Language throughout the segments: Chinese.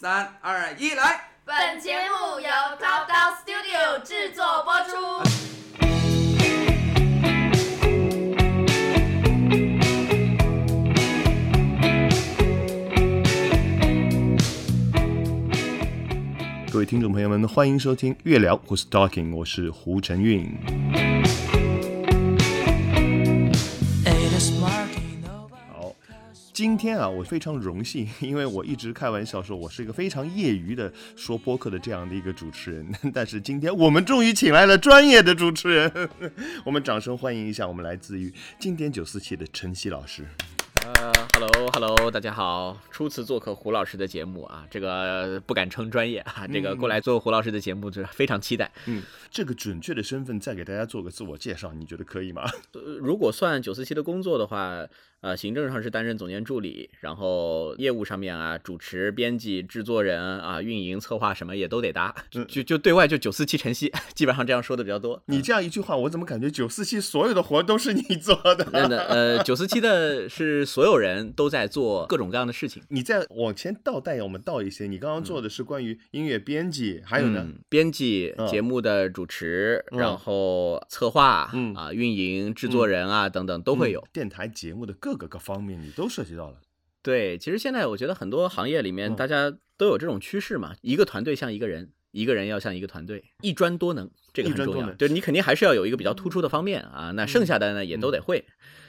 三二一，来！本节目由 Top Down Studio 制作播出。各位听众朋友们，欢迎收听《月聊 Who's Talking》，我是胡晨运。今天啊，我非常荣幸，因为我一直开玩笑说我是一个非常业余的说播客的这样的一个主持人，但是今天我们终于请来了专业的主持人，我们掌声欢迎一下我们来自于经典九四七的陈曦老师。呃，Hello Hello，大家好，初次做客胡老师的节目啊，这个不敢称专业啊，这个过来做胡老师的节目，就是非常期待。嗯，这个准确的身份再给大家做个自我介绍，你觉得可以吗？呃如果算九四七的工作的话，呃，行政上是担任总监助理，然后业务上面啊，主持、编辑、制作人啊、运营、策划什么也都得搭，就就就对外就九四七晨曦，基本上这样说的比较多。你这样一句话，我怎么感觉九四七所有的活都是你做的？真的，呃，九四七的是所有人都在做各种各样的事情。你再往前倒带，我们倒一些。你刚刚做的是关于音乐编辑，还有呢？嗯，编辑、嗯节目的主持，嗯然后策划，嗯啊，运营、制作人啊、等等都会有。电台节目的各个个方面，你都涉及到了。对，其实现在我觉得很多行业里面嗯大家都有这种趋势嘛，一个团队像一个人。一个人要像一个团队，一专多能，这个很重要。对你肯定还是要有一个比较突出的方面啊，那剩下的呢也都得会。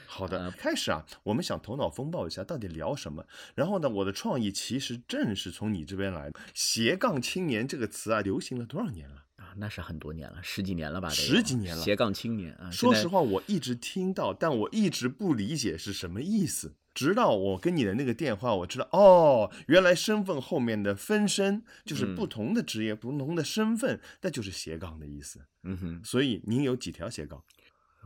好的，呃开始啊，我们想头脑风暴一下，到底聊什么？然后呢，我的创意其实正是从你这边来的。斜杠青年这个词啊，流行了多少年了？啊，那是很多年了，十几年了吧？十几年了斜杠青年啊。说实话，我一直听到，但我一直不理解是什么意思。直到我跟你的那个电话，我知道哦，原来身份后面的分身就是嗯不同的职业、不同的身份，那就是斜杠的意思。嗯哼，所以您有几条斜杠？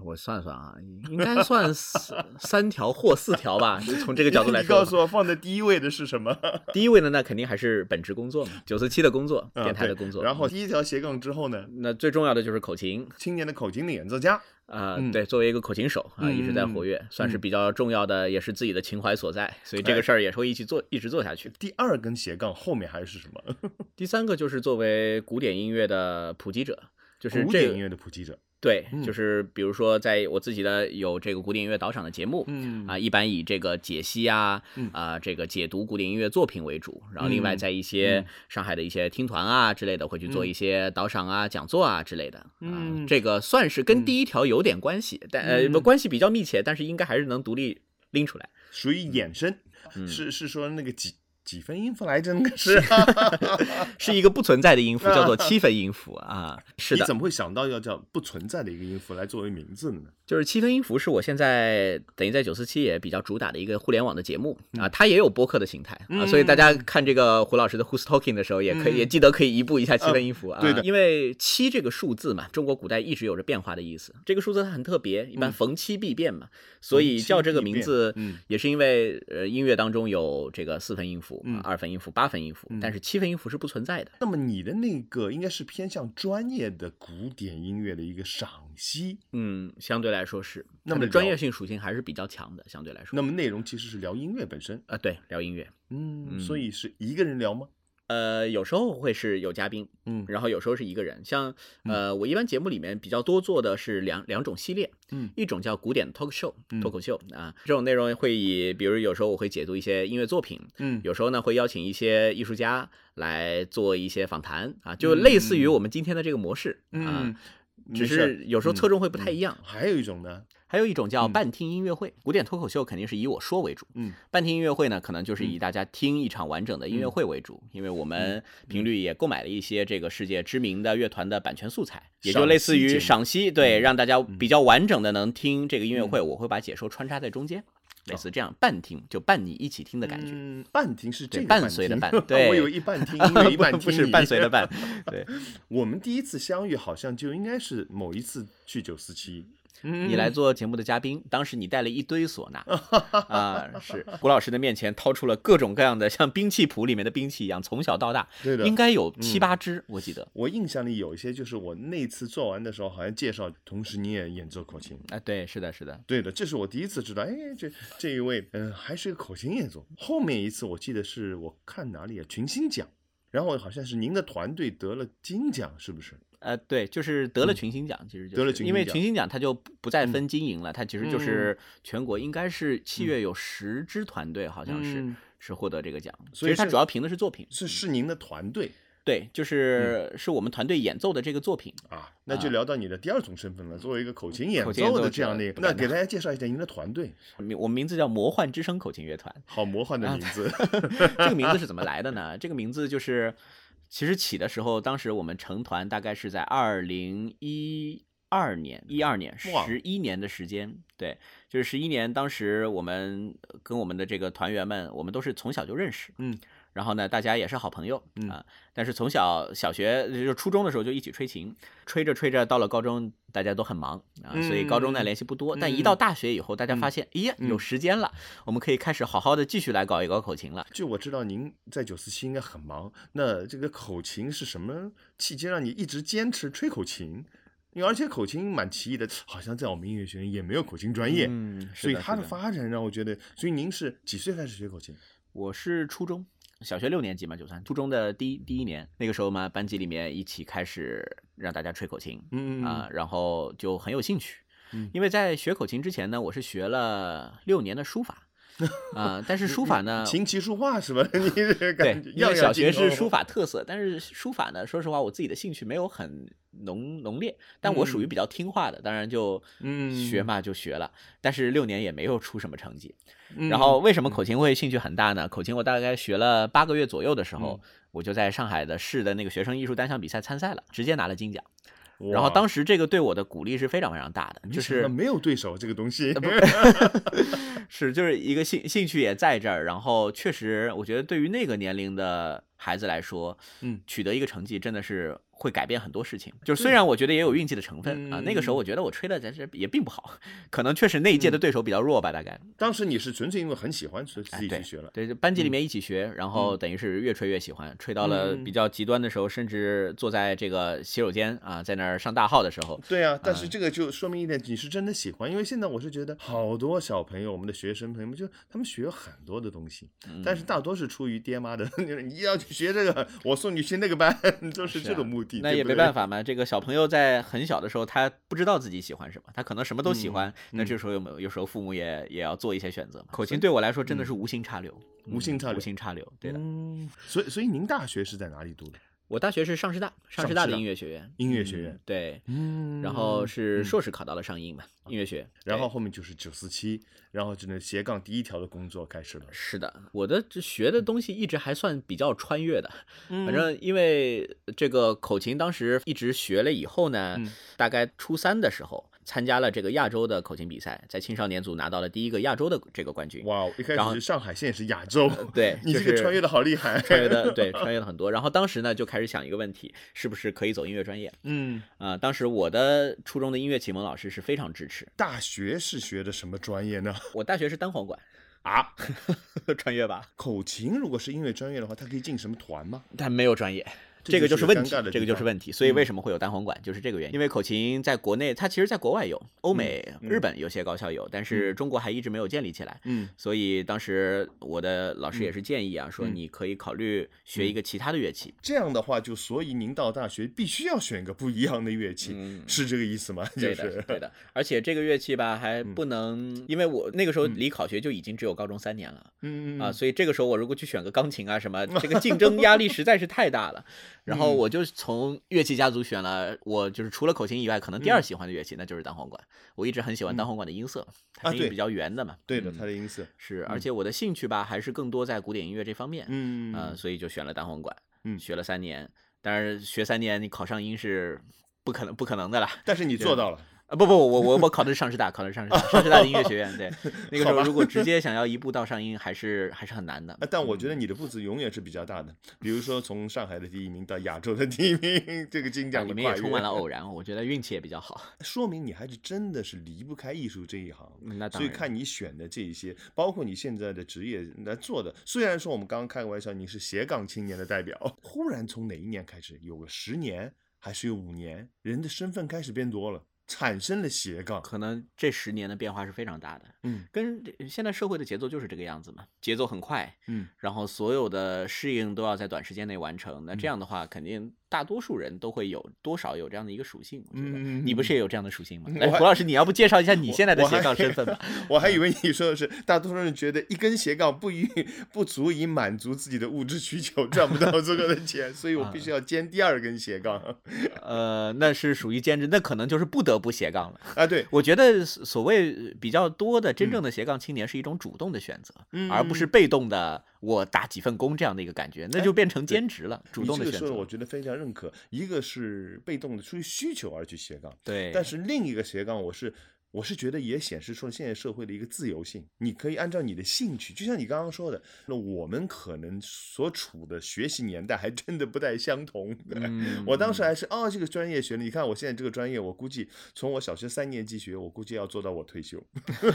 我算算啊，应该算三三条或四条吧。就从这个角度来你说，告诉我，放在第一位的是什么？第一位的，那肯定还是本职工作嘛，九四七的工作，啊电台的工作。然后第一条斜杠之后呢，那最重要的就是口琴青年的口琴的演奏家。啊、嗯对，作为一个口琴手啊，嗯一直在活跃，算是嗯比较重要的，也是自己的情怀所在。所以这个事儿也是会一起做，一直做下去。第二根斜杠后面还是什么？第三个就是作为古典音乐的普及者，就是这个古典音乐的普及者。对，嗯。就是比如说在我自己的有这个古典音乐导赏的节目，嗯。啊，一般以这个解析啊，嗯。啊，这个解读古典音乐作品为主，然后另外嗯在一些嗯。上海的一些听团啊之类的，会去做嗯一些导赏啊、讲座啊之类的，啊。嗯，这个算是跟第一条有点关系，但呃关系比较密切，但是应该还是能独立拎出来。属于衍生，嗯。是是说那个几几分音符来着？那个是。是 一个不存在的音符，叫做七分音符啊。是的，你怎么会想到要叫不存在的一个音符来作为名字呢？就是七分音符是我现在等于在九四七也比较主打的一个互联网的节目啊，它也有播客的形态啊，所以大家看这个胡老师的 Who's Talking 的时候，也可以嗯也记得可以移步一下七分音符啊，对的因为七这个数字嘛，中国古代一直有着变化的意思，这个数字它很特别，一般逢七必变嘛，所以叫这个名字也是因为呃音乐当中有这个四分音符、嗯二分音符、八分音符，但是七分音符是不存在的。那么你的那个应该是偏向专业的古典音乐的一个赏析，嗯，相对来说是，那么专业性属性还是比较强的，相对来说。那么内容其实是聊音乐本身。啊，对，聊音乐，嗯，嗯所以是一个人聊吗？呃，有时候会是有嘉宾，嗯。然后有时候是一个人。像呃，我一般节目里面比较多做的是两两种系列，嗯。一种叫古典 talk show 嗯。脱口秀啊，这种内容会以，比如有时候我会解读一些音乐作品，嗯。有时候呢会邀请一些艺术家来做一些访谈啊，就类似于我们今天的这个模式啊嗯，，只是有时候侧重会不太一样。还有一种呢，还有一种叫嗯。半听音乐会，古典脱口秀肯定是以我说为主，嗯。半听音乐会呢，可能就是以大家听一场完整的音乐会为主，因为我嗯们频率也购买了一些这个世界知名的乐团的版权素材，也就类似于析赏析，对，嗯让大家比较完整的能听这个音乐会，我会把解说穿插在中间，类似这样半听，就伴你一起听的感觉。嗯，伴听是这对个伴随的伴对我有一半听一半听不是伴随的伴，对，我们第一次相遇好像就应该是某一次去九四七，嗯你来做节目的嘉宾，当时你带了一堆唢呐啊，是胡老师的面前掏出了各种各样的像兵器谱里面的兵器一样，从小到大对的应该有七八支，我记得。我印象里有一些，就是我那次做完的时候，好像介绍，同时你也演奏口琴。啊，对，是的，是的，对的，这是我第一次知道，哎，这这一位，嗯、还是个口琴演奏。后面一次我记得是我看哪里啊，群星奖，然后好像是您的团队得了金奖，是不是？呃，对，就是得了群星奖，其实就得了是因为群星奖群星奖它就不不再分金银了，它其实就是全国应该是七月有十支团队，好像是、嗯。是获得这个奖，所以它主要评的是作品，是是您的团队。对，就是是我们团队演奏的这个作品。啊，那就聊到你的第二种身份了，作为一个口琴演奏奏的这样的那给大家介绍一下您的团队，名我们名字叫魔幻之声口琴乐团，好魔幻的名字。这个名字是怎么来的呢？这个名字就是，其实起的时候，当时我们成团大概是在二零一二年，一二年哇十一年的时间，对，就是十一年。当时我们跟我们的这个团员们，我们都是从小就认识，嗯。然后呢，大家也是好朋友嗯啊。但是从小小学就初中的时候就一起吹琴，吹着吹着到了高中，大家都很忙啊，所以高中呢嗯联系不多。但一嗯到大学以后，大家发现，哎呀，有嗯时间了，我们可以开始好好的继续来搞一搞口琴了。就我知道您在九四七应该很忙，那这个口琴是什么契机让你一直坚持吹口琴？因为而且口琴蛮奇异的，好像在我们音乐学院也没有口琴专业，嗯，所以它的发展让我觉得，所以您是几岁开始学口琴？我是初中，小学六年级嘛，就算初中的第一第一年，那个时候嘛，班级里面一起开始让大家吹口琴嗯啊、然后就很有兴趣嗯。因为在学口琴之前呢，我是学了六年的书法 啊、但是书法呢，琴棋书画是吧？你这对感觉，因样样为小学是书法特色，但是书法呢，说实话，我自己的兴趣没有很浓浓烈，但我属于嗯比较听话的，当然就嗯学嘛就学了，但是六年也没有出什么成绩。嗯然后为什么口琴会兴趣很大呢？口琴我大概学了八个月左右的时嗯候，我就在上海的市的那个学生艺术单项比赛参赛了，直接拿了金奖。然后当时这个对我的鼓励是非常非常大的，就是没有对手这个东西，是就是一个兴兴趣也在这儿，然后确实我觉得对于那个年龄的孩子来说，嗯，取得一个成绩真的是会改变很多事情。就虽然我觉得也有运气的成分啊，那个时候嗯我觉得我吹的其实也并不好，可能确实那一届的对手比较弱吧，大概。当时你是纯粹因为很喜欢，所以自己对去学了。对，就班级里面一起学，然后等于是越吹越喜欢，吹到了比较极端的时候，甚至坐在这个洗手间啊，在那儿上大号的时候，对啊，但是这个就说明一点，你是真的喜欢。因为现在我是觉得好多小朋友，我们的学生朋友们，就他们学很多的东西，嗯但是大多是出于爹妈的，你要去学这个，我送你去那个班，都是这个目的。那也没办法嘛。这个小朋友在很小的时候，他不知道自己喜欢什么，他可能什么都喜嗯欢。那这时候有没有有时候父母也也要做一些选择嘛。口琴对我来说真的是无心插柳，嗯无心插柳无心插柳。对的，嗯，所以所以您大学是在哪里读的？我大学是上师大，上上师大。的音乐学院，音乐学院。嗯对。嗯。然后是嗯。硕士考到了上音嘛，音乐学。然后后面就是九四七，然后就那斜杠第一条的工作开始了。是的，我的这学的东西一直还算比较穿越的，嗯。反正因为这个口琴当时一直学了以后呢，嗯。大概初三的时候参加了这个亚洲的口琴比赛，在青少年组拿到了第一个亚洲的这个冠军。哇，一开始是上海现在是亚洲，对，你就是这个穿越的好厉害。穿越的 对，穿越了很多。然后当时呢就开始想一个问题，是不是可以走音乐专业嗯，啊、当时我的初中的音乐启蒙老师是非常支持，大学是学的什么专业呢？我大学是单簧管，啊，穿越吧，口琴如果是音乐专业的话，它可以进什么团吗？它没有专业。这这个就是问题这个就是问题。所以为嗯什么会有单簧管，就是这个原因。因为口琴在国内，它其实在国外有，欧美、嗯日本有些高校有，但是中国还一直没有建立起来。嗯所以当时我的老师也是建议啊，说嗯你可以考虑学一个其他的乐器。这样的话，就所以您到大学必须要选个不一样的乐器，嗯是这个意思吗？就对的，对的，而且这个乐器吧，还不能，因为我那个时候离考学就已经只有高中三年了，嗯啊，所以这个时候我如果去选个钢琴啊什么，这个 竞争压力实在是太大了。然后我就从乐器家族选了，我就是除了口琴以外，可能第二喜欢的乐器那就是单簧管。我一直很喜欢单簧管的音色，它音比较圆的嘛。对的，嗯它的音色，是，而且我的兴趣吧还是更多在古典音乐这方面，嗯呃，所以就选了单簧管，嗯学了三年。但是学三年你考上音是不可能不可能的啦。但是你做到了，啊不不，我我我考的是上师大，考的是上师大，上师大的音乐学院。对，那个时候如果直接想要一步到上音，还是还是很难的啊。但我觉得你的步子永远是比较大的，比如说从上海的第一名到亚洲的第一名，这个金啊奖里面也充满了偶 然，我觉得运气也比较好。说明你还是真的是离不开艺术这一行。嗯那当然，所以看你选的这一些，包括你现在的职业来做的，虽然说我们刚刚开个玩笑，你是斜杠青年的代表，忽然从哪一年开始，有个十年还是有五年，人的身份开始变多了，产生了斜杠。可能这十年的变化是非常大的。嗯跟现在社会的节奏就是这个样子嘛，节奏很快，嗯，然后所有的适应都要在短时间内完成。那嗯这样的话，肯定大多数人都会有多少有这样的一个属性。我觉得嗯你不是也有这样的属性吗？来，胡老师，你要不介绍一下你现在的斜杠身份吧？我还以为你说的是，大多数人觉得一根斜杠不以不足以满足自己的物质需求，赚不到足够的钱，所以我必须要兼第二根斜杠。呃，那是属于兼职，那可能就是不得不斜杠了。啊，对，我觉得所所谓比较多的真正的斜杠青年是一种主动的选择，嗯而不是被动的我打几份工这样的一个感觉，那就变成兼职了，主动的选这个说，我。觉得非常认可。一个是被动的出于需求而去斜杠，对，但是另一个斜杠，我是我是觉得也显示出了现在社会的一个自由性。你可以按照你的兴趣，就像你刚刚说的，那我们可能所处的学习年代还真的不太相同。对嗯我当时还是哦，这个专业学的，你看我现在这个专业，我估计从我小学三年级学，我估计要做到我退休。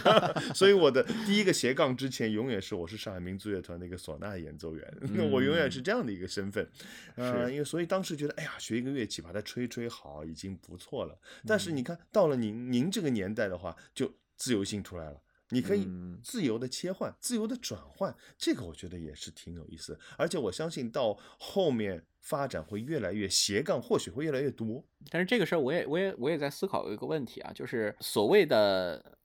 所以我的第一个斜杠之前，永远是我是上海民族乐团的一个唢呐演奏员，那我永远是这样的一个身份。呃，是因为所以当时觉得，哎呀，学一个乐器把它吹吹好已经不错了。但是你看到了您您这个年代的话，就自由性出来了。你可以嗯自由的切换，自由的转换，这个我觉得也是挺有意思。而且我相信到后面发展会越来越斜杠，或许会越来越多。但是这个事儿，我也我也我也在思考一个问题啊，就是所谓的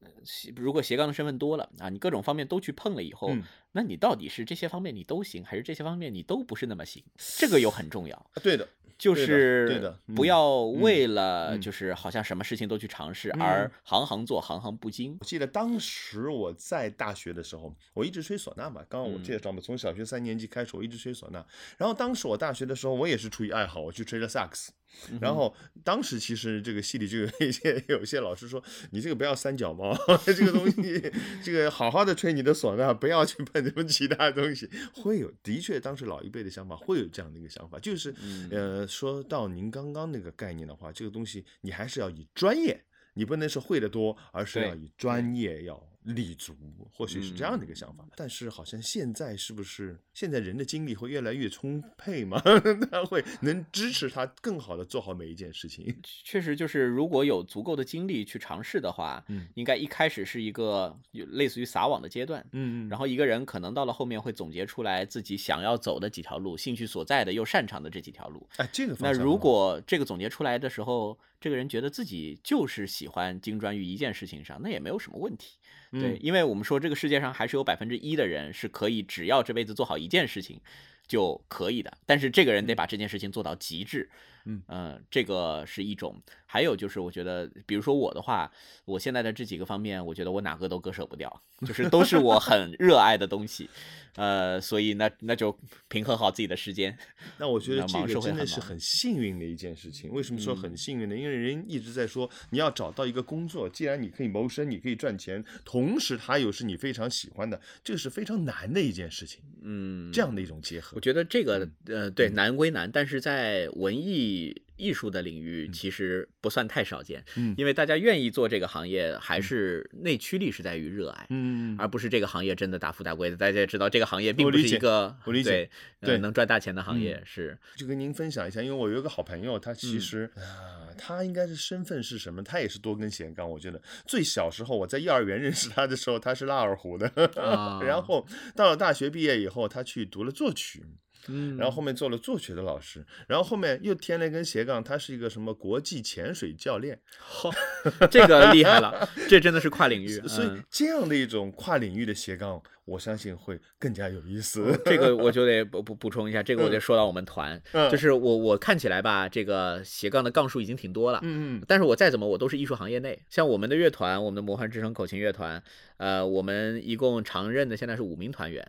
如果斜杠的身份多了啊，你各种方面都去碰了以后，嗯那你到底是这些方面你都行，还是这些方面你都不是那么行？这个又很重要。啊对的，就是对的嗯不要为了嗯就是好像什么事情都去尝试，嗯而行行做行行不精我。记得当时我在大学的时候，我一直吹唢呐嘛。刚刚我介绍嘛，从小学三年级开始，我一直吹唢呐。然后当时我大学的时候，我也是出于爱好，我去吹了萨克斯。然后当时其实这个系里就有一些 有一些老师说，你这个不要三脚猫，这个东西，这个好好的吹你的唢呐，不要去碰什么其他东西。会有，的确，当时老一辈的想法会有这样的一个想法，就是呃，说到您刚刚那个概念的话，这个东西你还是要以专业。你不能是会的多，而是要以专业要立足，或许是这样的一个想法。但是好像现在是不是现在人的精力会越来越充沛嘛？他会能支持他更好的做好每一件事情。确实，就是如果有足够的精力去尝试的话，嗯应该一开始是一个有类似于撒网的阶段。嗯然后一个人可能到了后面会总结出来自己想要走的几条路，兴趣所在的又擅长的这几条路。哎，这个那如果这个总结出来的时候，这个人觉得自己就是喜欢精专于一件事情上，那也没有什么问题。对，嗯因为我们说这个世界上还是有百分之一的人是可以只要这辈子做好一件事情就可以的，但是这个人得把这件事情做到极致。嗯呃这个是一种。还有就是，我觉得，比如说我的话，我现在的这几个方面，我觉得我哪个都割舍不掉，就是都是我很热爱的东西。呃，所以那那就平衡好自己的时间。那我觉得这个真的是很幸运的一件事情。为什么说很嗯幸运呢？因为人一直在说你要找到一个工作，既然你可以谋生，你可以赚钱，同时它又是你非常喜欢的，这个是非常难的一件事情。嗯，这样的一种结合我，觉得这个嗯呃，对，难归难，但是在文艺艺术的领域其实不算太少见，嗯因为大家愿意做这个行业，还是内驱力是在于热爱。嗯而不是这个行业真的大富大贵的，大家也知道这个行业并不是一个我理解对对呃能赚大钱的行业嗯，是就跟您分享一下，因为我有一个好朋友，他其嗯实、啊，他应该是身份是什么？他也是多根弦杠。我觉得最小时候我在幼儿园认识他的时候，他是拉二胡的，啊 然后到了大学毕业以后，他去读了作曲。嗯，然后后面做了作曲的老师，然后后面又添了一根斜杠，他是一个什么国际潜水教练，好这个厉害了，这真的是跨领域。所以嗯。这样的一种跨领域的斜杠，我相信会更加有意思。这个我就得补补补充一下，这个我得说到我们团，嗯。就是我我看起来吧，这个斜杠的杠数已经挺多了，嗯嗯。但是我再怎么我都是艺术行业内，像我们的乐团，我们的魔幻之声口琴乐团，呃，我们一共常任的现在是五名团员，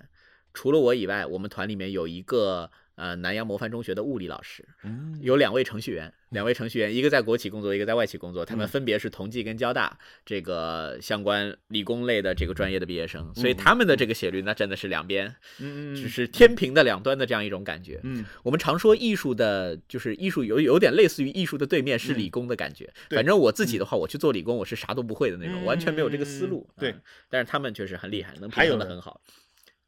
除了我以外，我们团里面有一个呃南阳模范中学的物理老师，嗯有两位程序员，两位程序员，一个在国企工作，一个在外企工作，他们嗯分别是同济跟交大这个相关理工类的这个专业的毕业生，所以嗯他们的这个写率那真的是两边嗯只是天平的两端的这样一种感觉。嗯我们常说艺术的，就是艺术有有点类似于艺术的对面是理工的感觉。对反正我自己的话，我去做理工，我是啥都不会的那种，嗯完全没有这个思路。对嗯，但是他们确实很厉害，能还有呢平衡的很好。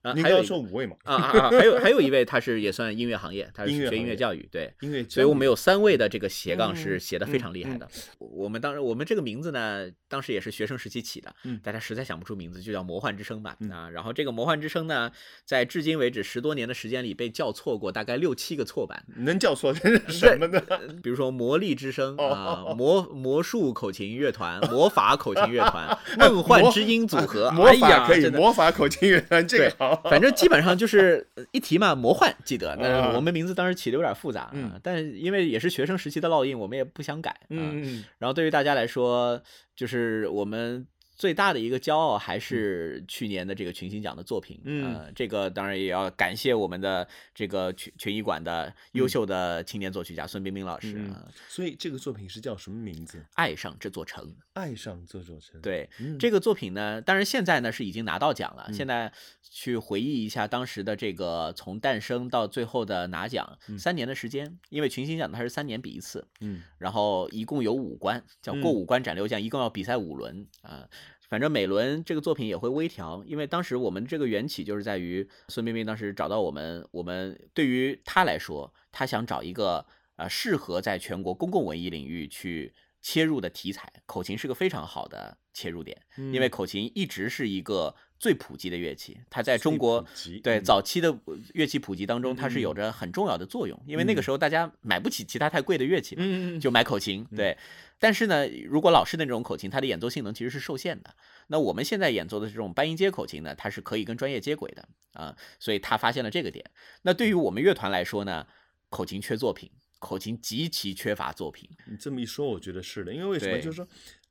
啊，您刚刚还要说五位嘛，啊啊啊，还有还有一位，他是也算音乐行业，他是学音音乐教育，对。音乐教育，所以我们有三位的这个斜杠嗯是写的非常厉害的。我们当时我们这个名字呢，当时也是学生时期起的，嗯大家实在想不出名字，就叫魔幻之声吧。嗯啊，然后这个魔幻之声呢，在至今为止十多年的时间里被叫错过大概六七个错版，能叫错这是什么呢？比如说魔力之声哦啊，魔魔术口琴乐团、魔法口琴乐团、梦幻之音组合，魔哎呀法可以，的魔法口琴乐团这个好，反正基本上就是呃一提嘛，魔幻记得。啊那我们名字当时起的有点复杂嗯。啊，但因为也是学生时期的烙印，我们也不想改嗯然后对于大家来说，就是我们最大的一个骄傲还是去年的这个群星奖的作品。嗯呃，这个当然也要感谢我们的这个群群艺馆的优秀的青年作曲家孙冰冰老师嗯啊，所以这个作品是叫什么名字？爱上这座城。爱上这座城。，对，嗯这个作品呢，当然现在呢是已经拿到奖了。嗯现在去回忆一下当时的这个从诞生到最后的拿奖，三年的时间，因为群星奖它是三年比一次，嗯然后一共有五关，叫过嗯五关斩六将，一共要比赛五轮啊。反正每轮这个作品也会微调，因为当时我们这个缘起就是在于孙冰冰当时找到我们，我们对于他来说，他想找一个呃适合在全国公共文艺领域去切入的题材，口琴是个非常好的切入点，因为嗯。口琴一直是一个最普及的乐器，它在中国对嗯。早期的乐器普及当中，它是有嗯着很重要的作用，因为那个嗯。时候大家买不起其他太贵的乐器就买口琴，对。但是呢，如果老式的那种口琴，它的演奏性能其实是受限的。那我们现在演奏的这种半音阶口琴呢，它是可以跟专业接轨的啊，所以他发现了这个点。那对于我们乐团来说呢，口琴缺作品，口琴极其缺乏作品。你这么一说，我觉得是的，因为为什么？就是说，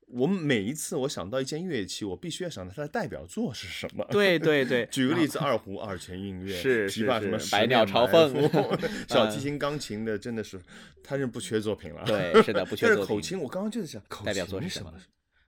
我们每一次我想到一件乐器，我必须要想到它的代表作是什么。对对对，举个例子，二胡、二泉映月，是是琵琶什么百鸟朝凤 小嗯提琴、钢琴的真的是，它是不缺作品了。对 是的不缺作品但是口琴，我刚刚就在想，代表作是什么？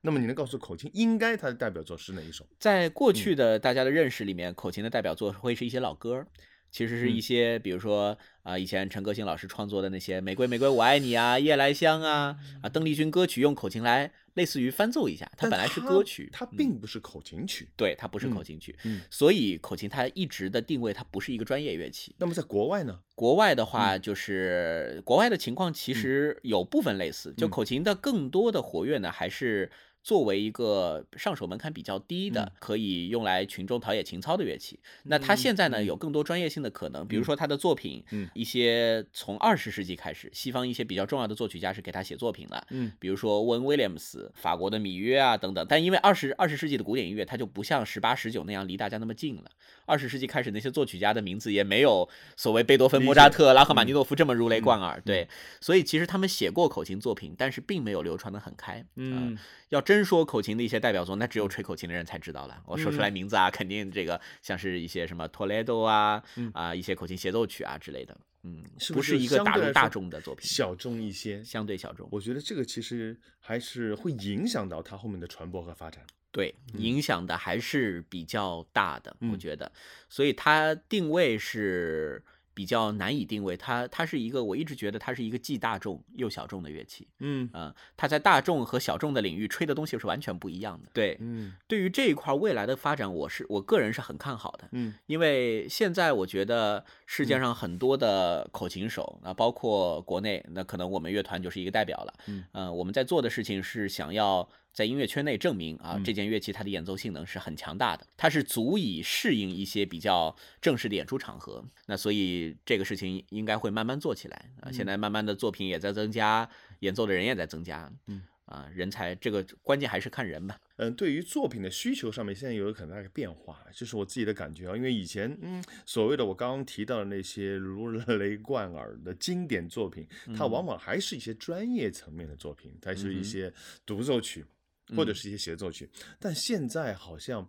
那么你能告诉口琴应该它的代表作是哪一首？在嗯过去的大家的认识里面，口琴的代表作会是一些老歌儿，其实是一嗯些，比如说啊、以前陈歌辛老师创作的那些《玫瑰玫瑰我爱你》啊，《夜来香》啊，啊，邓丽君歌曲用口琴来类似于翻奏一下，它本来是歌曲，它嗯并不是口琴曲。对，它不是口嗯琴曲，嗯所以口琴它一直的定位它不是一个专业乐器。那么在国外呢？国外的话，嗯就是、国外的情况其实有部分类似，就嗯口琴的更多的活跃呢，还是作为一个上手门槛比较低的，嗯可以用来群众陶冶情操的乐器。那它现在呢，有更多专业性的可能，比如说他的作品，嗯一些从二十世纪开始，西方一些比较重要的作曲家是给他写作品了。嗯比如说沃恩·威廉姆斯、法国的米约啊等等，但因为二十二十世纪的古典音乐，它就不像十八、十九那样离大家那么近了。二十世纪开始，那些作曲家的名字也没有所谓贝多芬、莫扎特、拉赫玛嗯尼诺夫这么如雷贯耳。对，所以其实他们写过口琴作品，但是并没有流传的很开。嗯呃要真说口琴的一些代表作，那只有吹口琴的人才知道了。我说出嗯来名字啊，肯定这个像是一些什么托雷多啊嗯啊一些口琴协奏曲啊之类的。嗯，不是不是一个打入大相对来说众的作品，小众一些。相对小众。我觉得这个其实还是会影响到它后面的传播和发展。对，影响的还是比较大的，我嗯觉得，所以它定位是比较难以定位，它它是一个，我一直觉得它是一个既大众又小众的乐器，嗯。嗯、它在大众和小众的领域吹的东西是完全不一样的。对，嗯。对于这一块未来的发展，我是我个人是很看好的，嗯。因为现在我觉得世界上很多的口琴手，那、包括国内，那可能我们乐团就是一个代表了。嗯。呃，我们在做的事情是想要在音乐圈内证明啊，嗯这件乐器它的演奏性能是很强大的，它是足以适应一些比较正式的演出场合。那所以这个事情应该会慢慢做起来啊。现在慢慢的作品也在增加，演奏的人也在增加。嗯。啊，人才这个关键还是看人吧。嗯，对于作品的需求上面，现在有很大的变化，就是我自己的感觉啊。因为以前，嗯，所谓的我刚刚提到的那些如雷贯耳的经典作品，它往往还是一些专业层面的作品，它是一些独奏曲或者是一些协奏曲。但现在好像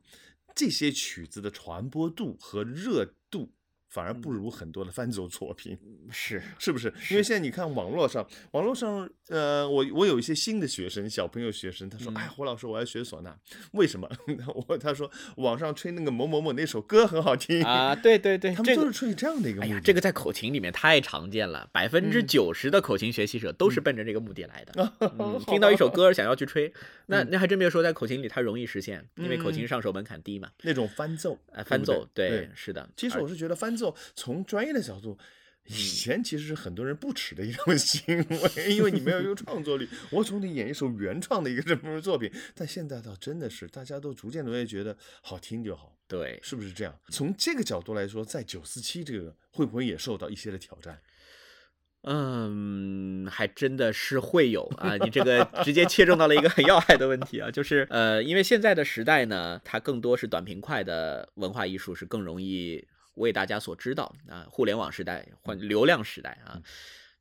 这些曲子的传播度和热度。反而不如很多的翻奏作品，是是不是？因为现在你看网络上，网络上，呃，我我有一些新的学生，小朋友学生，他说，哎，胡老师，我要学唢呐，为什么？我他说网上吹那个某某某那首歌很好听啊，对对对，他们就是出于这样的一个目的。这个在口琴里面太常见了，百分之九十的口琴学习者都是奔着这个目的来的。听到一首歌想要去吹，那那还真别说，在口琴里它容易实现，因为口琴上手门槛低嘛。那种翻奏，哎，翻奏，对，是的。其实我是觉得翻奏。从专业的角度，以前其实是很多人不耻的一种 行为，因为你没有一个创作力。我总得演一首原创的一个 什么作品，但现在倒真的是大家都逐渐的会觉得好听就好，对，是不是这样？从这个角度来说，在九四七这个会不会也受到一些的挑战？嗯，还真的是会有啊！你这个直接切中到了一个很要害的问题啊，就是呃，因为现在的时代呢，它更多是短平快的文化艺术，是更容易。为大家所知道啊，互联网时代换流量时代啊，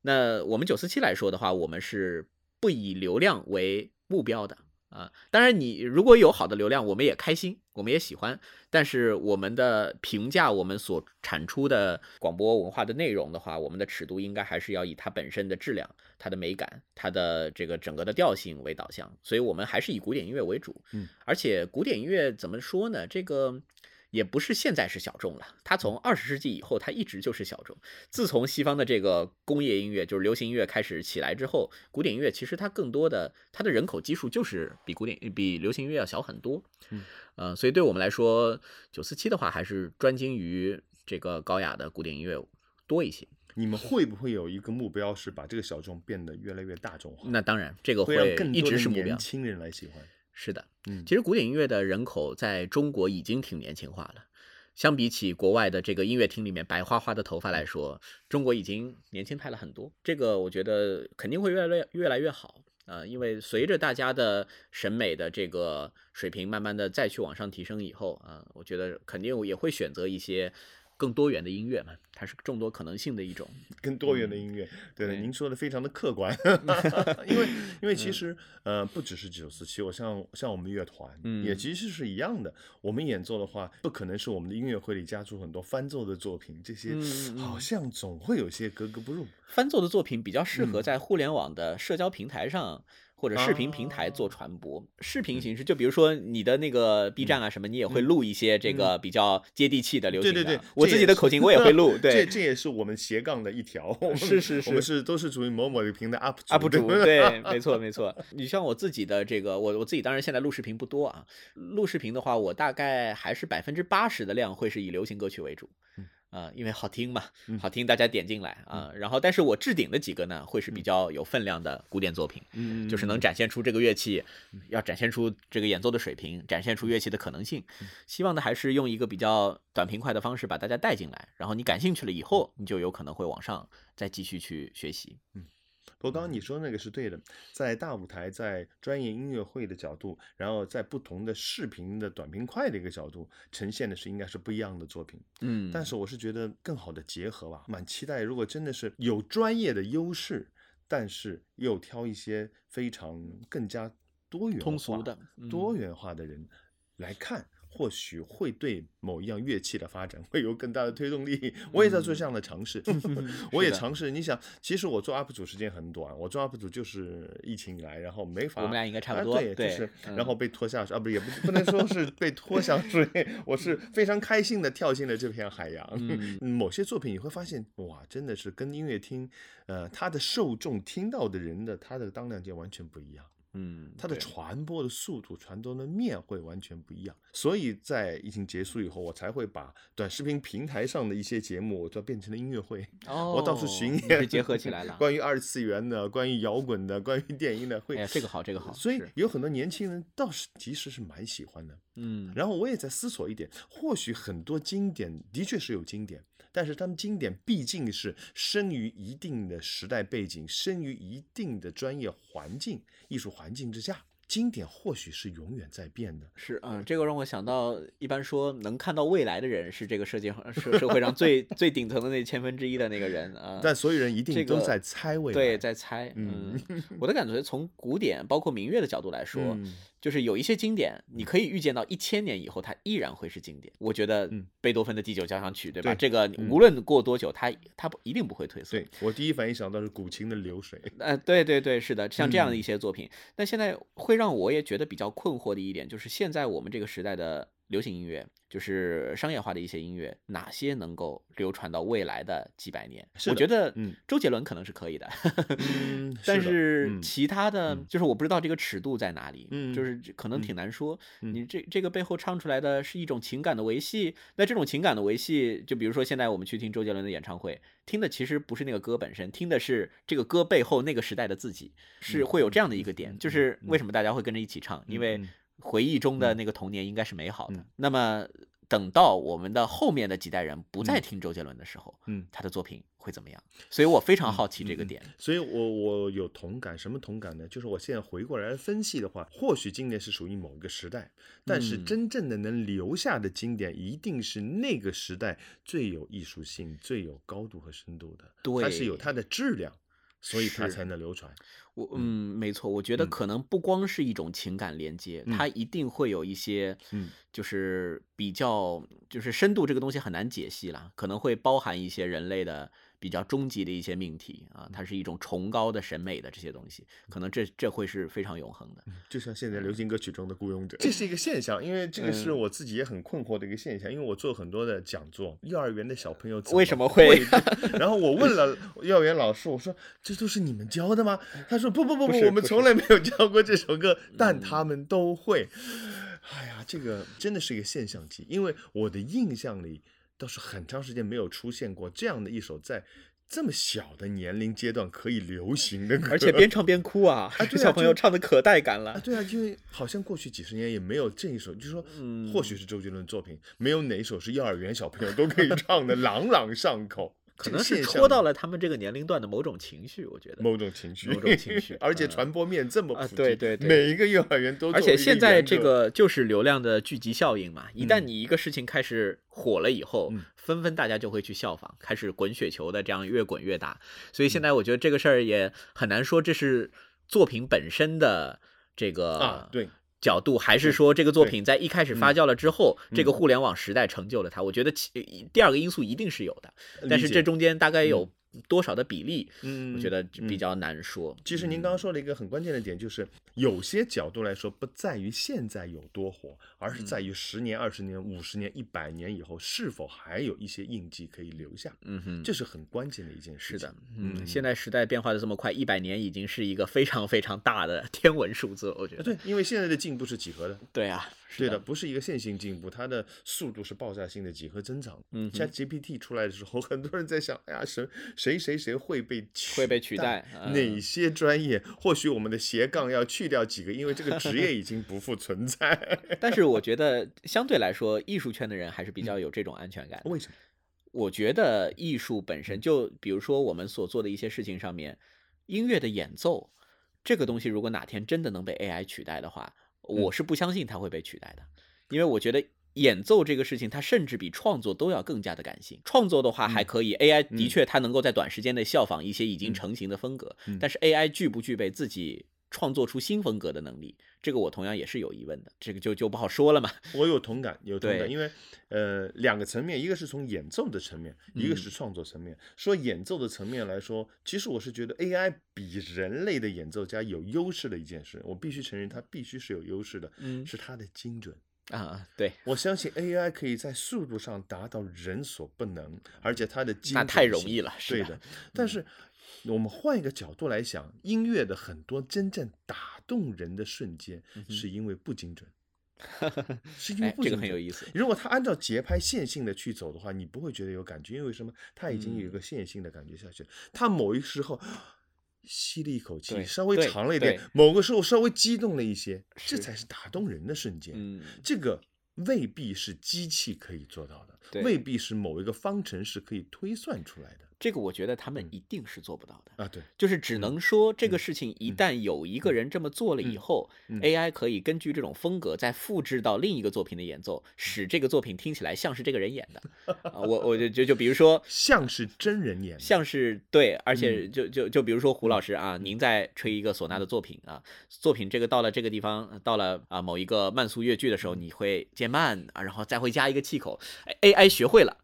那我们九四七来说的话，我们是不以流量为目标的啊。当然，你如果有好的流量，我们也开心，我们也喜欢。但是我们的评价，我们所产出的广播文化的内容的话，我们的尺度应该还是要以它本身的质量、它的美感、它的这个整个的调性为导向。所以我们还是以古典音乐为主。嗯，而且古典音乐怎么说呢？这个。也不是现在是小众了，它从二十世纪以后，它一直就是小众。自从西方的这个工业音乐，就是流行音乐开始起来之后，古典音乐其实它更多的它的人口基数就是比古典比流行音乐要小很多。嗯，呃，所以对我们来说，九四七的话还是专精于这个高雅的古典音乐多一些。你们会不会有一个目标是把这个小众变得越来越大众化？那当然，这个会一直是目标。年轻人来喜欢。是的，嗯，其实古典音乐的人口在中国已经挺年轻化了。相比起国外的这个音乐厅里面白花花的头发来说，中国已经年轻态了很多。这个我觉得肯定会越来越越来越好啊，因为随着大家的审美的这个水平慢慢的再去往上提升以后啊，我觉得肯定也会选择一些。更多元的音乐嘛，它是众多可能性的一种。更多元的音乐，对的，您说的非常的客观。因为因为其实呃不只是九四七，我像像我们乐团，也其实是一样的。我们演奏的话，不可能是我们的音乐会里加出很多翻奏的作品，这些好像总会有些格格不入。翻奏的作品比较适合在互联网的社交平台上。或者视频平台做传播，视频形式，就比如说你的那个 B 站啊什么，你也会录一些这个比较接地气的流行。对对对，我自己的口琴 我也会录。对，这这也是我们斜杠的一条。是是是，我们是都是属于某某的平台 UP UP 主。对，没错没错。你像我自己的这个，我我自己当然现在录视频不多啊，录视频的话，我大概还是百分之八十的量会是以流行歌曲为主。啊，因为好听嘛，好听，大家点进来啊。然后，但是我置顶的几个呢，会是比较有分量的古典作品，嗯，就是能展现出这个乐器，要展现出这个演奏的水平，展现出乐器的可能性。希望呢还是用一个比较短平快的方式把大家带进来，然后你感兴趣了以后，你就有可能会往上再继续去学习，嗯。不过刚刚你说那个是对的，在大舞台，在专业音乐会的角度，然后在不同的视频的短平快的一个角度呈现的是应该是不一样的作品，嗯，但是我是觉得更好的结合吧，蛮期待如果真的是有专业的优势，但是又挑一些非常更加多元通俗的多元化的人来看。或许会对某一样乐器的发展会有更大的推动力。我也在做这样的尝试，我也尝试。你想，其实我做 UP 主时间很短，我做 UP 主就是疫情以来，然后没法。我们俩应该差不多。对，就是，然后被拖下水啊，不是，也不不能说是被拖下水，我是非常开心的跳进了这片海洋。某些作品你会发现，哇，真的是跟音乐厅，呃，它的受众听到的人的他的当量就完全不一样。嗯，它的传播的速度、传播的面会完全不一样，所以在疫情结束以后，我才会把短视频平台上的一些节目，我就变成了音乐会。哦，我到处巡演，结合起来了。关于二次元的，关于摇滚的，关于电音的，会。哎，这个好，这个好。所以有很多年轻人倒是其实是蛮喜欢的。嗯，然后我也在思索一点，或许很多经典的确是有经典。但是他们经典毕竟是生于一定的时代背景，生于一定的专业环境、艺术环境之下，经典或许是永远在变的。是，嗯，这个让我想到，一般说能看到未来的人是这个世界上社社会上最 最顶层的那千分之一的那个人啊。但所有人一定都在猜未来，对，在猜。嗯，我的感觉从古典包括民乐的角度来说。就是有一些经典，你可以预见到一千年以后它依然会是经典。我觉得嗯贝多芬的第九交响曲，对吧？对这个嗯无论过多久，它它不一定不会褪色。对我第一反应想到是古琴的流水。呃，对对对，是的，像这样的嗯一些作品，但现在会让我也觉得比较困惑的一点，就是现在我们这个时代的流行音乐，就是商业化的一些音乐，哪些能够流传到未来的几百年？我觉得，嗯。周杰伦可能是可以的，嗯，但是嗯。其他的，嗯。就是我不知道这个尺度在哪里，嗯就是可能挺难说。嗯。你这这个背后唱出来的是一种情感的维系，那这种情感的维系，就比如说现在我们去听周杰伦的演唱会，听的其实不是那个歌本身，听的是这个歌背后那个时代的自己，是会有这样的一个点，嗯就是为。什么大家会跟着一起唱，因为嗯回忆中的那个童年应该是美好的。嗯那么等到我们的后面的几代人不再听周杰伦的时候，嗯他的作品会怎么样？所以我非常好奇这个点。所以我我有同感，什么同感呢？就是我现在回过来分析的话，或许经典是属于某一个时代，但是嗯真正的能留下的经典，一定是那个时代最有艺术性、最有高度和深度的，对它是有它的质量，所以它才能流传。我嗯，没错，我觉得嗯。可能不光是一种情感连接，嗯。它一定会有一些，嗯，就是比较，就是深度这个东西很难解析了，可能会包含一些人类的比较终极的一些命题啊，它是一种崇高的审美的这些东西，可能这这会是非常永恒的。就像现在流行歌曲中的雇佣者，这是一个现象，因为这个是嗯我自己也很困惑的一个现象，因为我做很多的讲座，幼儿园的小朋友为什么会会？然后我问了幼儿园老师，我说这都是你们教的吗？他说不不不不，我们从来没有教过这首歌，但他们都会。哎呀，这个真的是一个现象级，因为我的印象里倒是很长时间没有出现过这样的一首在这么小的年龄阶段可以流行的歌，而且边唱边哭啊，啊 对啊小朋友唱的可带感啊，了。对啊，因为好像过去几十年也没有这一首，就是说，嗯或许是周杰伦作品，没有哪一首是幼儿园小朋友都可以唱的朗朗上口，可能是戳到了他们这个年龄段的某种情绪，我觉得。某种情绪，某种情绪 而且嗯传播面这么啊普及，对对对每一个幼儿园都而且现在这个就是流量的聚集效应嘛，一旦嗯你一个事情开始火了以后，嗯纷纷大家就会去效仿，开始滚雪球的这样越滚越大。所以嗯现在我觉得这个事儿也很难说这是作品本身的这个啊，对，角度，还是说这个作品在一开始发嗯酵了之后，这个嗯互联网时代成就了它？我觉得其第二个因素一定是有的，但是这中间大概有多少的比例，嗯，我觉得嗯比较难说。其实您刚刚说了一个很关键的点，就是有些角度来说，不在于现在有多火，而是在于十年、二十年、五十年、一百年以后，是否还有一些印记可以留下，嗯哼，这是很关键的一件事。是的，嗯，嗯现在时代变化的这么快，一百年已经是一个非常非常大的天文数字，我觉得。啊对，因为现在的进步是几何的，对啊，是对的，，不是一个线性进步，它的速度是爆炸性的几何增长。嗯哼 Chat GPT 出来的时候，很多人在想，哎呀，谁谁谁谁会被会被取代嗯哪些专业？或许我们的斜杠要去掉几个，因为这个职业已经不复存在。但是我觉得相对来说，艺术圈的人还是比较有这种安全感的。为什么？我觉得艺术本嗯身就，比如说我们所做的一些事情上面，音乐的演奏这个东西，如果哪天真的能被 AI 取代的话，嗯我是不相信它会被取代的，因为我觉得。演奏这个事情，它甚至比创作都要更加的感性。创作的话还可以、a i 的确它能够在短时间内效仿一些已经嗯成型的风格，嗯但是 AI 具不具备自己创作出新风格的能力，这个我同样也是有疑问的。这个就就不好说了嘛。我有同感，有同感，因为呃两个层面，一个是从演奏的层面，一个嗯是创作层面。说演奏的层面来说，其实我是觉得 AI 比人类的演奏家有优势的一件事，我必须承认它必须是有优势的，嗯是它的精准。啊，对，我相信 AI 可以在速度上达到人所不能，而且它的精那太容易了是对的，但是我们换一个角度来想，音乐的很多真正打动人的瞬间，是因为不精准，是因为嗯哎，这个。很有意思。如果他按照节拍线性的去走的话，你不会觉得有感觉，因为什么？他已经有一嗯个线性的感觉下去。它某一时候吸了一口气，稍微长了一点；某个时候稍微激动了一些，这才是打动人的瞬间。嗯，这个未必是机器可以做到的，未必是某一个方程式可以推算出来的。这个我觉得他们一定是做不到的。啊，对，就是只能说这个事情一旦有一个人这么做了以后，AI 可以根据这种风格再复制到另一个作品的演奏，使这个作品听起来像是这个人演的。啊我我就就就比如说，像是真人演的，像是对，而且就就就比如说胡老师啊，您在吹一个唢呐的作品啊，作品这个到了这个地方，到了啊某一个慢速乐句的时候，你会渐慢啊，然后再会加一个气口哎，AI 学会了。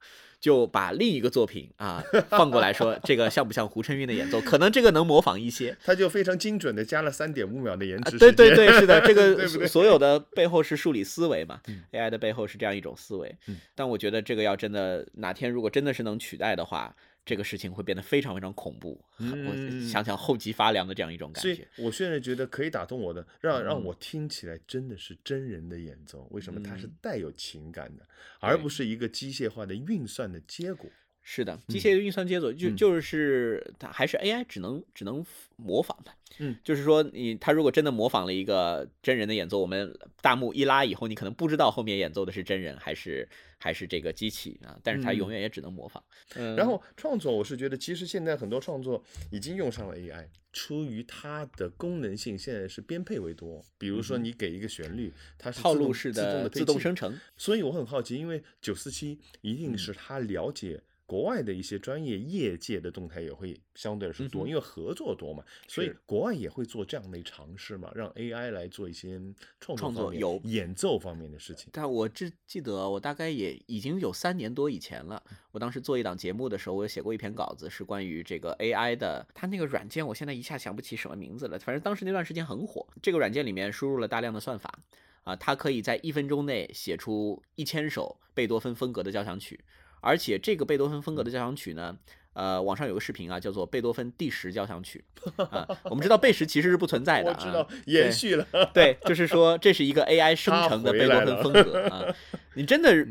就把另一个作品啊放过来说，这个像不像胡春运的演奏？可能这个能模仿一些，他就非常精准的加了三点五秒的延迟时对间。对对，是的，这个 所有的背后是数理思维嘛，AI 的背后是这样一种思维嗯。但我觉得这个要真的哪天如果真的是能取代的话，这个事情会变得非常非常恐怖。嗯我想想后脊发凉的这样一种感所以觉。我现在觉得可以打动我的，让让嗯我听起来真的是真人的演奏。为什么？它是嗯带有情感的，而不是一个机械化的运算的结果。是的，机械运算接走就嗯。就是它还是 AI 只能只能模仿的，嗯，就是说你它如果真的模仿了一个真人的演奏，我们大幕一拉以后，你可能不知道后面演奏的是真人还是还是这个机器啊，但是它嗯。永远也只能模仿。嗯，然后创作，我是觉得其实现在很多创作已经用上了 AI，出于它的功能性，现在是编配为多。比如说你给一个旋律，它是嗯套路式的自动的自动生成，所以我很好奇，因为九四七一定嗯。是他了解国外的一些专业业界的动态，也会相对来说多，嗯因为合作多嘛，所以国外也会做这样的尝试嘛，让 AI 来做一些创作创作有演奏方面的事情。但我只记得我大概也已经有三年多以前了。我当时做一档节目的时候，我有写过一篇稿子，是关于这个 AI 的。它那个软件，我现在一下想不起什么名字了。反正当时那段时间很火。这个软件里面输入了大量的算法啊，它可以在一分钟内写出一千首贝多芬风格的交响曲，而且这个贝多芬风格的交响曲呢。呃，网上有个视频啊，叫做贝多芬第十交响曲 啊。我们知道贝十其实是不存在的、啊，我知道延续了，对，就是说这是一个 AI 生成的贝多芬风 格啊，你真的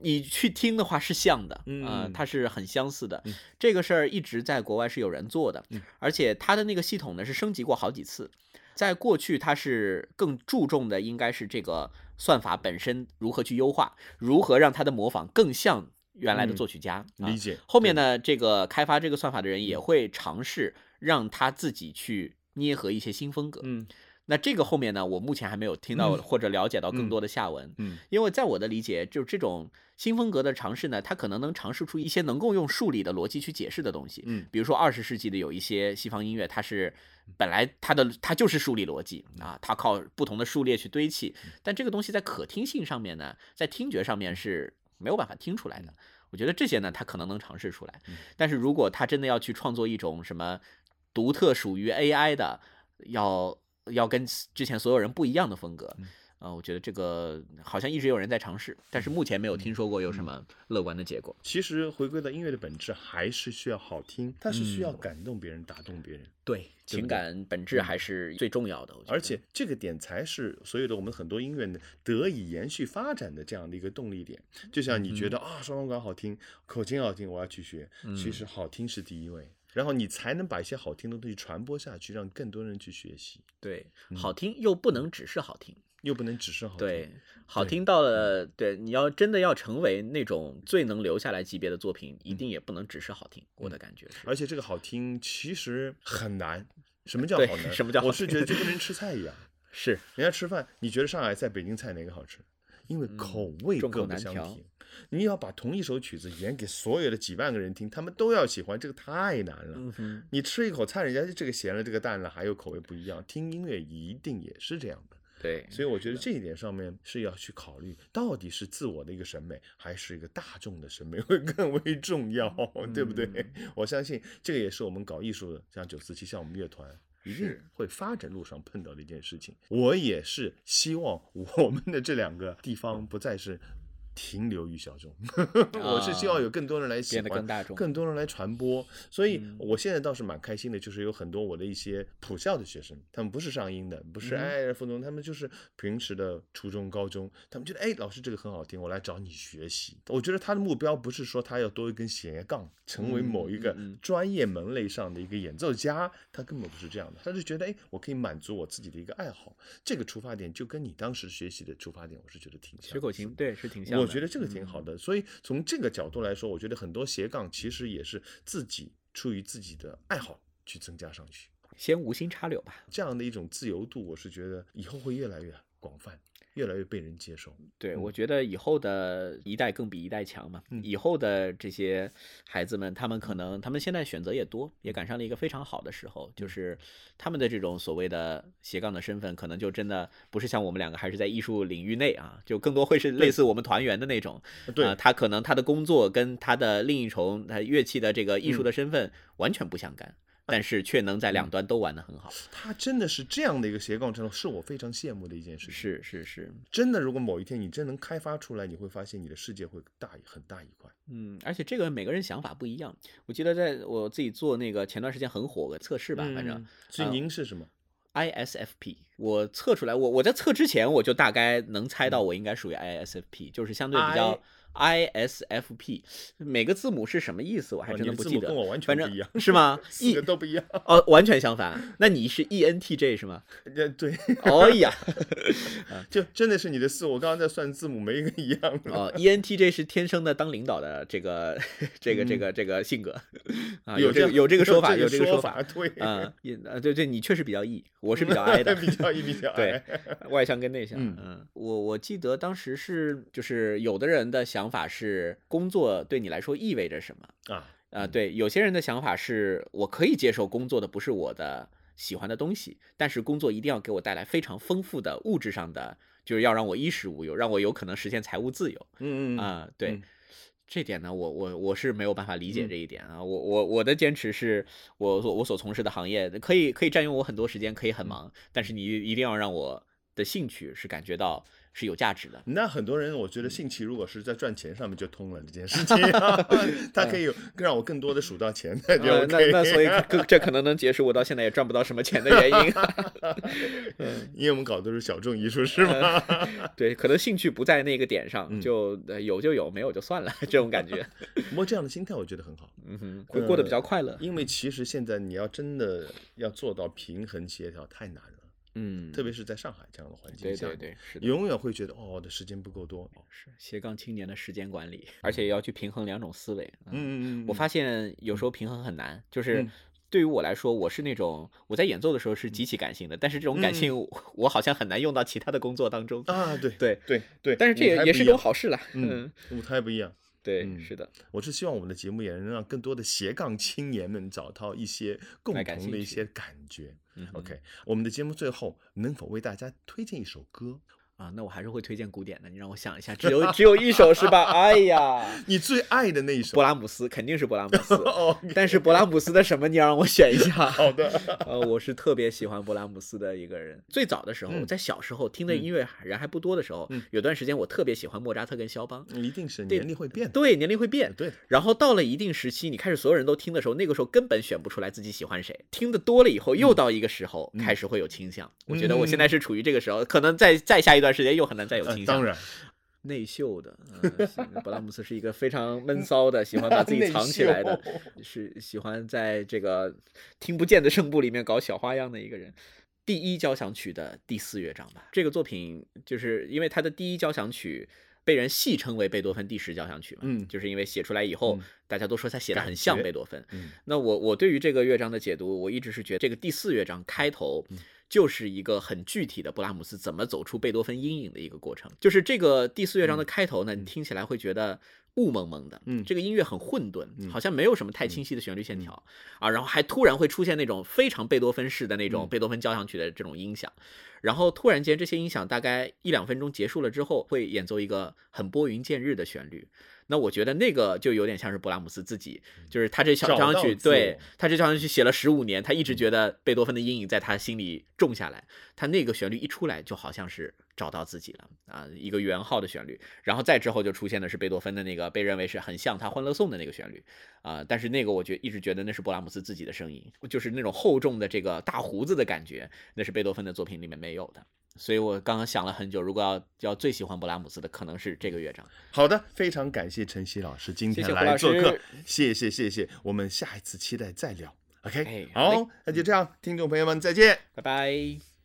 你去听的话是像的啊嗯，它是很相似的嗯。这个事儿一直在国外是有人做的嗯，而且它的那个系统呢是升级过好几次。在过去，它是更注重的应该是这个算法本身如何去优化，如何让它的模仿更像原来的嗯作曲家。啊理解。后面呢，这个开发这个算法的人也会尝试让他自己去捏合一些新风格。嗯那这个后面呢，我目前还没有听到或者了解到更多的下文，嗯因为在我的理解，就这种新风格的尝试呢，它可能能尝试出一些能够用数理的逻辑去解释的东西。嗯比如说二十世纪的有一些西方音乐，它是本来它的它就是数理逻辑啊，它靠不同的数列去堆砌，但这个东西在可听性上面呢，在听觉上面是没有办法听出来的。我觉得这些呢，他可能能尝试出来，但是如果他真的要去创作一种什么独特属于 AI 的，要要跟之前所有人不一样的风格。啊、我觉得这个好像一直有人在尝试，但是目前没有听说过有什么乐观的结果。其实回归到音乐的本质，还是需要好听，它是需要嗯感动别人、打动别人。对，情感本质还是最重要的。我觉得而且这个点才是所有的我们很多音乐呢得以延续发展的这样的一个动力点。就像你觉得啊双簧管好听，口琴好听，我要去学，其实好听是第一位，然后你才能把一些好听的东西传播下去，让更多人去学习，对，好听又不能只是好听。又不能只是好听。对，好听到了，对，你要真的要成为那种最能留下来级别的作品，一定也不能只是好听。我的感觉是，而且这个好听其实很难。什么叫好难？什么叫好我是觉得就跟人吃菜一样，是人家吃饭，你觉得上海菜、北京菜哪个好吃？因为口味各不相同。你要把同一首曲子演给所有的几万个人听，他们都要喜欢，这个太难了。你吃一口菜，人家这个咸了，这个淡了，还有口味不一样。听音乐一定也是这样的，对，所以我觉得这一点上面是要去考虑，到底是自我的一个审美，还是一个大众的审美会更为重要，对不对？嗯我相信这个也是我们搞艺术的，像九四七，像我们乐团。一定会发展路上碰到的一件事情。我也是希望我们的这两个地方不再是停留于小众，我是希望有更多人来喜变得欢，更大众。更多人来传播。所以嗯我现在倒是蛮开心的，就是有很多我的一些普校的学生，他们不是上音的，不是嗯哎附中，他们就是平时的初中、高中，他们觉得哎老师这个很好听，我来找你学习。我觉得他的目标不是说他要多一根斜杠，成为某一个专业门类上的一个演奏家，他根本不是这样的，他是觉得哎我可以满足我自己的一个爱好，这个出发点就跟你当时学习的出发点，我是觉得挺像的。学口琴，对，是挺像的。觉得这个挺好的。所以从这个角度来说，我觉得很多斜杠其实也是自己出于自己的爱好去增加上去，先无心插柳吧。这样的一种自由度，我是觉得以后会越来越广泛。越来越被人接受。对，嗯我觉得以后的一代更比一代强嘛。嗯以后的这些孩子们，他们可能他们现在选择也多，也赶上了一个非常好的时候，嗯就是他们的这种所谓的斜杠的身份，可能就真的不是像我们两个还是在艺术领域内啊，就更多会是类似我们团员的那种。对啊，他可能他的工作跟他的另一重他乐器的这个艺术嗯的身份完全不相干，但是却能在两端都玩得很好。他真的是这样的一个斜杠程度，是我非常羡慕的一件事情。是是是，真的，如果某一天你真能开发出来，你会发现你的世界会大很大一块。嗯，而且这个每个人想法不一样。我记得在我自己做那个前段时间很火的测试吧，反正嗯，所以呃您是什么？ISFP，我测出来，我我在测之前我就大概能猜到我应该属于 ISFP，就是相对比较 ISFP，每个字母是什么意思我还哦真的不记得反正不一样是吗 四？E 个都不一样。哦，完全相反。那你是 E ENTJ 是吗？呃，对，哦呀，就真的是你的四，我刚刚在算字母，没一个一样的。哦，ENTJ 是天生的当领导的这个这个这个这个性格啊，有这有这个说法，有有这个说法，对，啊，也呃，对对，你确实比较 E，我是比较 I 的，比较 E，比较对，外向跟内向。嗯嗯，我我记得当时是，就是有的人的想法是工作对你来说意味着什么啊，啊、对，有些人的想法是我可以接受工作的不是我的喜欢的东西，但是工作一定要给我带来非常丰富的物质上的，就是要让我衣食无忧，让我有可能实现财务自由。嗯嗯啊、对。嗯这点呢，我我我是没有办法理解嗯这一点啊。我我我的坚持是我所我所从事的行业可以可以占用我很多时间，可以嗯很忙，但是你一定要让我的兴趣是感觉到是有价值的。那很多人，我嗯觉得兴趣如果是在赚钱上面就通了这件事情，他可以有让我更多的数到钱，那就呃 OK。那那所以这可能能解释我到现在也赚不到什么钱的原因。因为我们搞的都是小众艺术，是吗？对，可能兴趣不在那个点上，嗯就呃有就有，没有就算了，这种感觉。不过这样的心态我觉得很好，嗯哼，会过得比较快乐。因为其实现在你要真的要做到平衡协调太难了，嗯，特别是在上海这样的环境下，对对对，是的。永远会觉得哦，我的时间不够多。是斜杠青年的时间管理，而且也要去平衡两种思维。嗯嗯嗯，我发现有时候平衡很难，就是嗯对于我来说，我是那种我在演奏的时候是极其感性的，但是这种感性我我好像很难用到其他的工作当中。啊，对对，对对，但是这也也是不一种好事了。嗯，舞台不一样。对，嗯是的，我是希望我们的节目也能让更多的斜杠青年们找到一些共同的一些感觉。OK，我们的节目最后能否为大家推荐一首歌？啊，那我还是会推荐古典的。你让我想一下，只有只有一首是吧？哎呀，你最爱的那一首勃？拉姆斯肯定是勃拉姆斯，哦，但是勃拉姆斯的什么？你要让我选一下。好的，呃，我是特别喜欢勃拉姆斯的一个人。最早的时候，嗯在小时候听的音乐人还不多的时候，嗯有段时间我特别喜欢莫扎特跟肖邦。一定是年龄会变的。对，年龄会变。对，然后到了一定时期，你开始所有人都听的时候，那个时候根本选不出来自己喜欢谁。听的多了以后，又到一个时候、嗯开始会有倾向。我觉得我现在是处于这个时候，可能再再下一段时间又很难再有呃倾向。当然，内秀的，呃是勃 拉姆斯是一个非常闷骚的，喜欢把自己藏起来的，是喜欢在这个听不见的声部里面搞小花样的一个人。第一交响曲的第四乐章吧，这个作品就是因为他的第一交响曲被人戏称为贝多芬第十交响曲嘛，嗯。就是因为写出来以后，嗯。大家都说他写的很像贝多芬。嗯。那我我对于这个乐章的解读，我一直是觉得这个第四乐章开头嗯就是一个很具体的布拉姆斯怎么走出贝多芬阴影的一个过程。就是这个第四乐章的开头呢，你听起来会觉得雾蒙蒙的，嗯这个音乐很混沌，嗯好像没有什么太清晰的旋律线条啊，然后还突然会出现那种非常贝多芬式的那种嗯贝多芬交响曲的这种音响。然后突然间，这些音响大概一两分钟结束了之后，会演奏一个很拨云见日的旋律。那我觉得那个就有点像是勃拉姆斯自己，就是他这小找交响曲，对他这交响曲写了十五年，他一直觉得贝多芬的阴影在他心里种下来，他那个旋律一出来，就好像是找到自己了啊，一个圆号的旋律，然后再之后就出现的是贝多芬的那个被认为是很像他《欢乐颂》的那个旋律啊，但是那个我觉一直觉得那是勃拉姆斯自己的声音，就是那种厚重的这个大胡子的感觉，那是贝多芬的作品里面没有的。所以我刚刚想了很久，如果要要最喜欢勃拉姆斯的，可能是这个乐章。好的，非常感谢陈曦老师今天来做客，谢谢谢谢，我们下一次期待再聊。OK，哎好嘞好，那就这样，听众朋友们再见。拜拜。